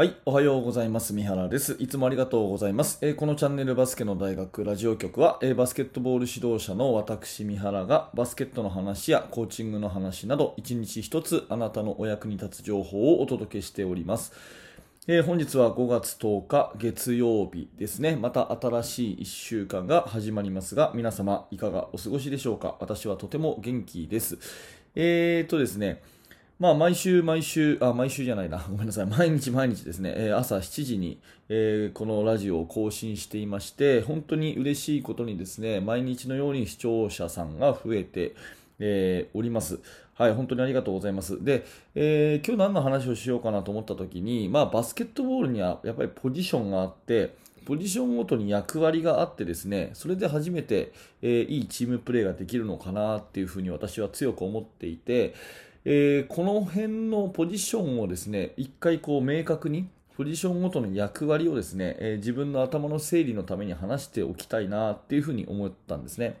はい、おはようございます。三原です。いつもありがとうございます。えーこのチャンネルバスケの大学ラジオ局は、えーバスケットボール指導者の私三原がバスケットの話やコーチングの話など、一日一つあなたのお役に立つ情報をお届けしております。えー本日は5月10日月曜日ですね。また新しい1週間が始まりますが、皆様いかがお過ごしでしょうか？私はとても元気です。えーとですね、まあ、毎週毎週、あ、毎週じゃないな。ごめんなさい。毎日毎日ですね、えー朝7時に、えーこのラジオを更新していまして、本当に嬉しいことにですね、毎日のように視聴者さんが増えて、えーおります。はい、本当にありがとうございます。で、えー今日何の話をしようかなと思った時に、まあ、バスケットボールにはやっぱりポジションがあって、ポジションごとに役割があってですね、それで初めて、えーいいチームプレーができるのかなっていうふうに私は強く思っていて、えーこの辺のポジションをですね、一回こう明確に、ポジションごとの役割をですね、えー自分の頭の整理のために話しておきたいなっていうふうに思ったんですね。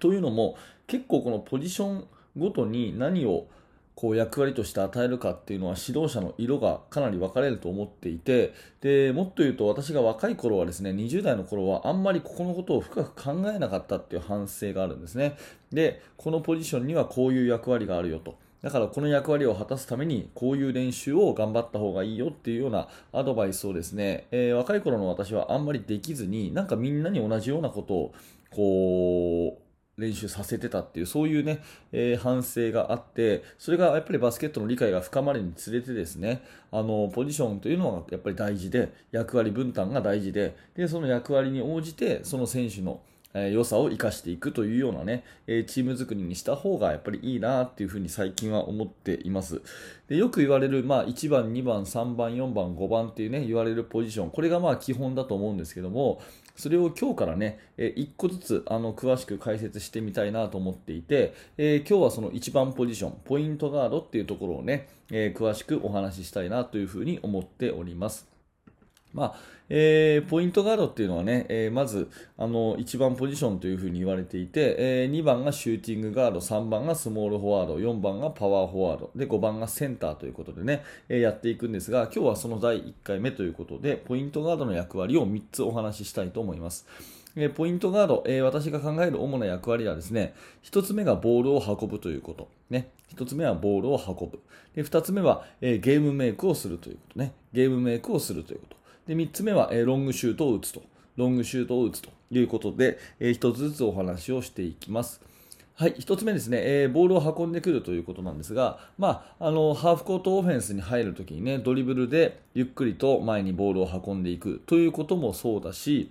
というのも、結構このポジションごとに何をこう役割として与えるかっていうのは指導者の色がかなり分かれると思っていてでもっと言うと私が若い頃はですね20代の頃はあんまりここのことを深く考えなかったっていう反省があるんですねでこのポジションにはこういう役割があるよとだからこの役割を果たすためにこういう練習を頑張った方がいいよっていうようなアドバイスをですね、えー若い頃の私はあんまりできずになんかみんなに同じようなことをこう練習させてたっていうそういうね、えー反省があってそれがやっぱりバスケットの理解が深まるにつれてですねあのポジションというのはやっぱり大事で役割分担が大事ででその役割に応じてその選手のえー良さを生かしていくというようなね、えーチーム作りにした方がやっぱりいいなっていうふうに最近は思っています。でよく言われる、まあ、1番、2番、3番、4番、5番っていうね、言われるポジション、これがまあ基本だと思うんですけども、それを今日からね、え1個ずつあの詳しく解説してみたいなと思っていて、えー今日はその1番ポジション、ポイントガードっていうところをね、えー詳しくお話ししたいなというふうに思っております。まあえーポイントガードっていうのはね、えーまずあの1番ポジションというふうに言われていて、え2番がシューティングガード、3番がスモールフォワード、4番がパワーフォワード、で5番がセンターということでね、えやっていくんですが、今日はその第1回目ということで、ポイントガードの役割を3つお話ししたいと思います。えポイントガード、え私が考える主な役割はですね、1つ目がボールを運ぶということ。ね。1つ目はボールを運ぶ。で、2つ目は、えゲームメイクをするということね。ゲームメイクをするということ。で、3つ目は、えロングシュートを打つと。ロングシュートを打つということで、え1つずつお話をしていきます。はい、1つ目ですね、えーボールを運んでくるということなんですが、まあ、あのハーフコートオフェンスに入るときにね、ドリブルでゆっくりと前にボールを運んでいくということもそうだし、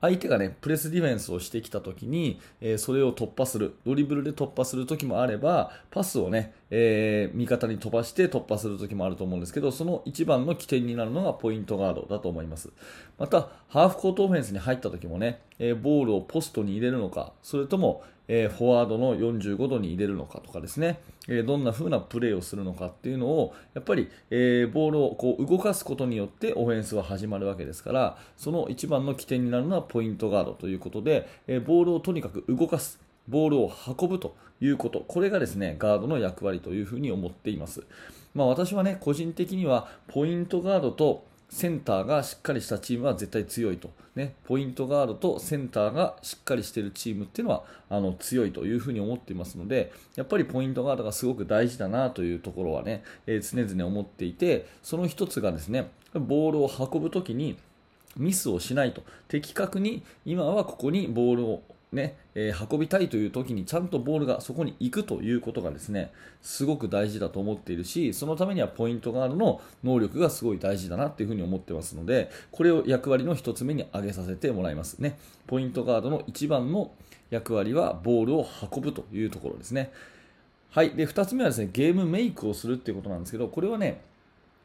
相手がね、プレスディフェンスをしてきたときに、えーそれを突破する、ドリブルで突破するときもあれば、パスをね、えー味方に飛ばして突破するときもあると思うんですけど、その一番の起点になるのがポイントガードだと思います。また、ハーフコートオフェンスに入ったときもね、えーボールをポストに入れるのか、それとも、えフォワードの45度に入れるのかとかですね、えどんな風なプレーをするのかっていうのを、やっぱり、えボールをこう動かすことによってオフェンスは始まるわけですから、その一番の起点になるのはポイントガードということで、えボールをとにかく動かす。ボールを運ぶということ、これがですね、ガードの役割というふうに思っています。まあ私はね、個人的にはポイントガードとセンターがしっかりしたチームは絶対強いと。ね、ポイントガードとセンターがしっかりしているチームっていうのはあの強いというふうに思っていますので、やっぱりポイントガードがすごく大事だなというところはね、えー常々思っていて、その一つがですね、ボールを運ぶときにミスをしないと。的確に今はここにボールをね、えー運びたいという時にちゃんとボールがそこに行くということがですね、すごく大事だと思っているし、そのためにはポイントガードの能力がすごい大事だなっていうふうに思ってますので、これを役割の一つ目に挙げさせてもらいますね。ポイントガードの一番の役割はボールを運ぶというところですね。はい。で、二つ目はですね、ゲームメイクをするっていうことなんですけど、これはね、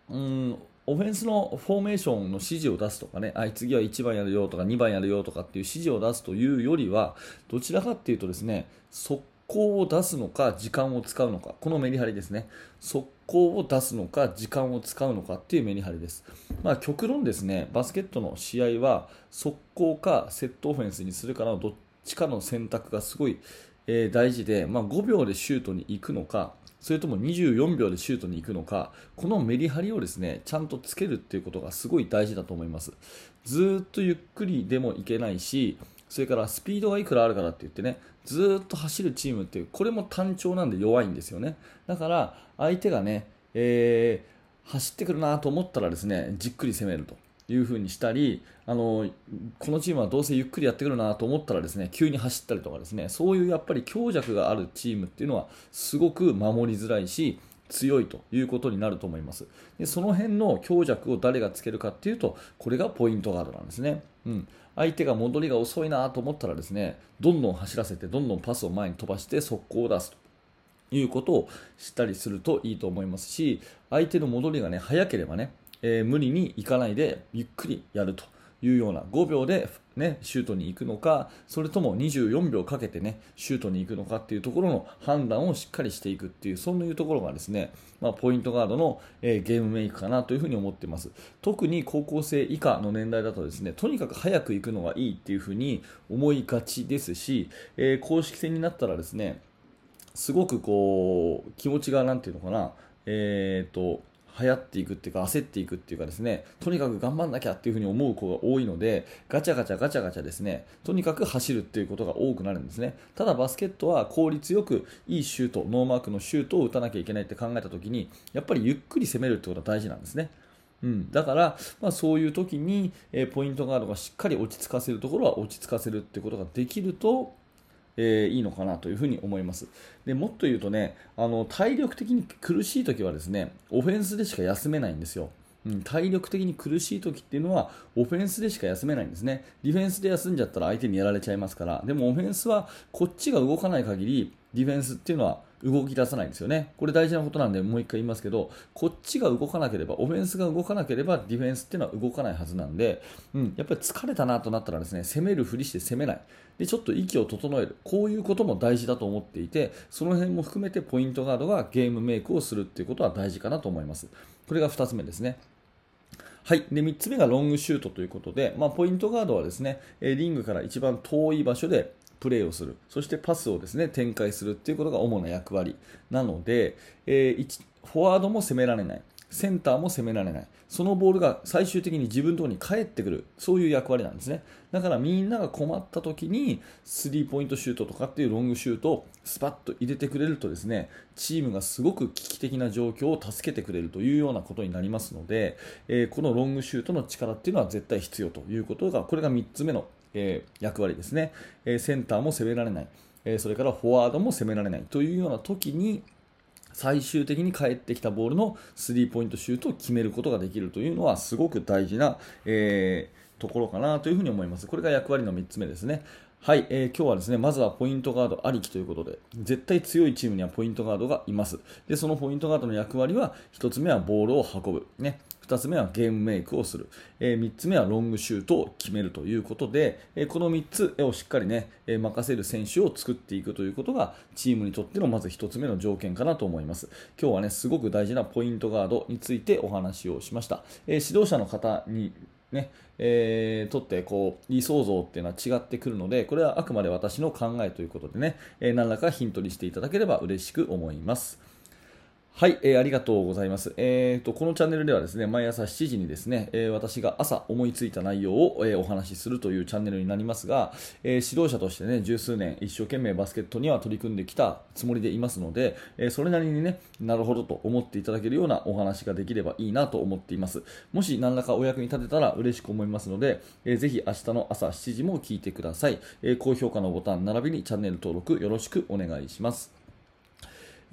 うんオフェンスのフォーメーションの指示を出すとかね、あい次は1番やるよとか2番やるよとかっていう指示を出すというよりは、どちらかっていうとですね、速攻を出すのか時間を使うのか、このメリハリですね。速攻を出すのか時間を使うのかっていうメリハリです。まあ極論ですね、バスケットの試合は速攻かセットオフェンスにするかのどっちかの選択がすごい、えー、大事で、まあ、5秒でシュートに行くのか、それとも24秒でシュートに行くのか、このメリハリをですね、ちゃんとつけるっていうことがすごい大事だと思います。ずっとゆっくりでもいけないし、それからスピードがいくらあるからって言ってね、ずっと走るチームっていう、これも単調なんで弱いんですよね。だから、相手がね、えー、走ってくるなと思ったらですね、じっくり攻めると。いう風にしたりあのこのチームはどうせゆっくりやってくるなと思ったらですね急に走ったりとかですねそういうやっぱり強弱があるチームっていうのはすごく守りづらいし強いということになると思います。でその辺の強弱を誰がつけるかっていうとこれがポイントガードなんですね、うん、相手が戻りが遅いなと思ったらですねどんどん走らせてどんどんパスを前に飛ばして速攻を出すと。いうことをしたりするといいと思いますし相手の戻りがね早ければねえー、無理に行かないでゆっくりやるというような5秒で、ね、シュートに行くのかそれとも24秒かけて、ね、シュートに行くのかっていうところの判断をしっかりしていくっていうそういうところがですね、まあ、ポイントガードの、えー、ゲームメイクかなというふに思っています。特に高校生以下の年代だとですねとにかく早く行くのがいいっていうふうに思いがちですし、えー、公式戦になったらですねすごくこう気持ちがなんていうのかなえーと流行っていくっていうか焦っていくっていうかですねとにかく頑張んなきゃっていうふうに思う子が多いのでガチャガチャガチャガチャですねとにかく走るっていうことが多くなるんですね。ただバスケットは効率よくいいシュートノーマークのシュートを打たなきゃいけないって考えた時にやっぱりゆっくり攻めるってことが大事なんですね。うん、だから、まあ、そういう時に、えー、ポイントガードがしっかり落ち着かせるところは落ち着かせるってことができるとえー、いいのかなというふに思いますでもっと言うとねあの体力的に苦しい時はですねオフェンスでしか休めないんですよ。うん、体力的に苦しい時っていうのはオフェンスでしか休めないんですね。ディフェンスで休んじゃったら相手にやられちゃいますから、でもオフェンスはこっちが動かない限りディフェンスっていうのは動き出さないんですよね。これ大事なことなんでもう一回言いますけど、こっちが動かなければ、オフェンスが動かなければディフェンスっていうのは動かないはずなんで、うん、やっぱり疲れたなとなったらですね、攻めるふりして攻めない。で、ちょっと息を整える。こういうことも大事だと思っていて、その辺も含めてポイントガードがゲームメイクをするっていうことは大事かなと思います。これが2つ目ですね。はい、で3つ目がロングシュートということで、まあ、ポイントガードはですねリングから一番遠い場所でプレーをする、そしてパスをですね展開するということが主な役割なので、えー、フォワードも攻められない、センターも攻められない、そのボールが最終的に自分のところに返ってくる、そういう役割なんですね。だからみんなが困った時に、スリーポイントシュートとかっていうロングシュートをスパッと入れてくれるとですね、チームがすごく危機的な状況を助けてくれるというようなことになりますので、えー、このロングシュートの力っていうのは絶対必要ということが、これが3つ目のえー、役割ですね、えー、センターも攻められない、え、それからフォワードも攻められないというような時に最終的に返ってきたボールのスリーポイントシュートを決めることができるというのはすごく大事な、えところかなというふに思います。これが役割の3つ目ですね。はい、えー、今日はですね、まずはポイントガードありきということで、絶対強いチームにはポイントガードがいます。で、そのポイントガードの役割は、1つ目はボールを運ぶ。ね。2つ目はゲームメイクをする、え、3つ目はロングシュートを決めるということで、え、この3つをしっかりね、え、任せる選手を作っていくということがチームにとってのまず1つ目の条件かなと思います。今日はねすごく大事なポイントガードについてお話をしました、え指導者の方にねえー、とってこう理想像っていうのは違ってくるのでこれはあくまで私の考えということでね、えー、何らかヒントにしていただければ嬉しく思います。はい、えー、ありがとうございます。えーと、このチャンネルではですね、毎朝7時にですね、えー、私が朝思いついた内容を、え、お話しするというチャンネルになりますが、え、指導者としてね、十数年一生懸命バスケットには取り組んできたつもりでいますので、えそれなりにね、なるほどと思っていただけるようなお話ができればいいなと思っています。もし何らかお役に立てたら嬉しく思いますので、えー、ぜひ明日の朝7時も聞いてください。え高評価のボタン並びにチャンネル登録よろしくお願いします。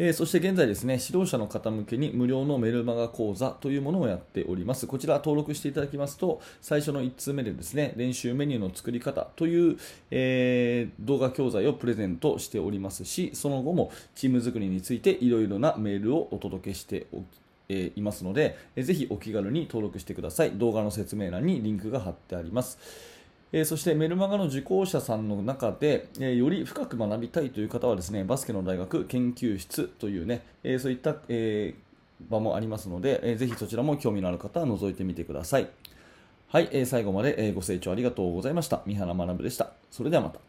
えー、そして現在ですね、指導者の方向けに無料のメルマガ講座というものをやっております。こちら登録していただきますと、最初の1通目でですね、練習メニューの作り方という、えー、動画教材をプレゼントしておりますし、その後もチーム作りについていろいろなメールをお届けしておえいますので、ぜひお気軽に登録してください。動画の説明欄にリンクが貼ってあります。えー、そしてメルマガの受講者さんの中で、えー、より深く学びたいという方はですねバスケの大学研究室というね、えー、そういった、え場もありますので、えー、ぜひそちらも興味のある方は覗いてみてください。はい、え最後まで、えご清聴ありがとうございました。三原学でした。それではまた。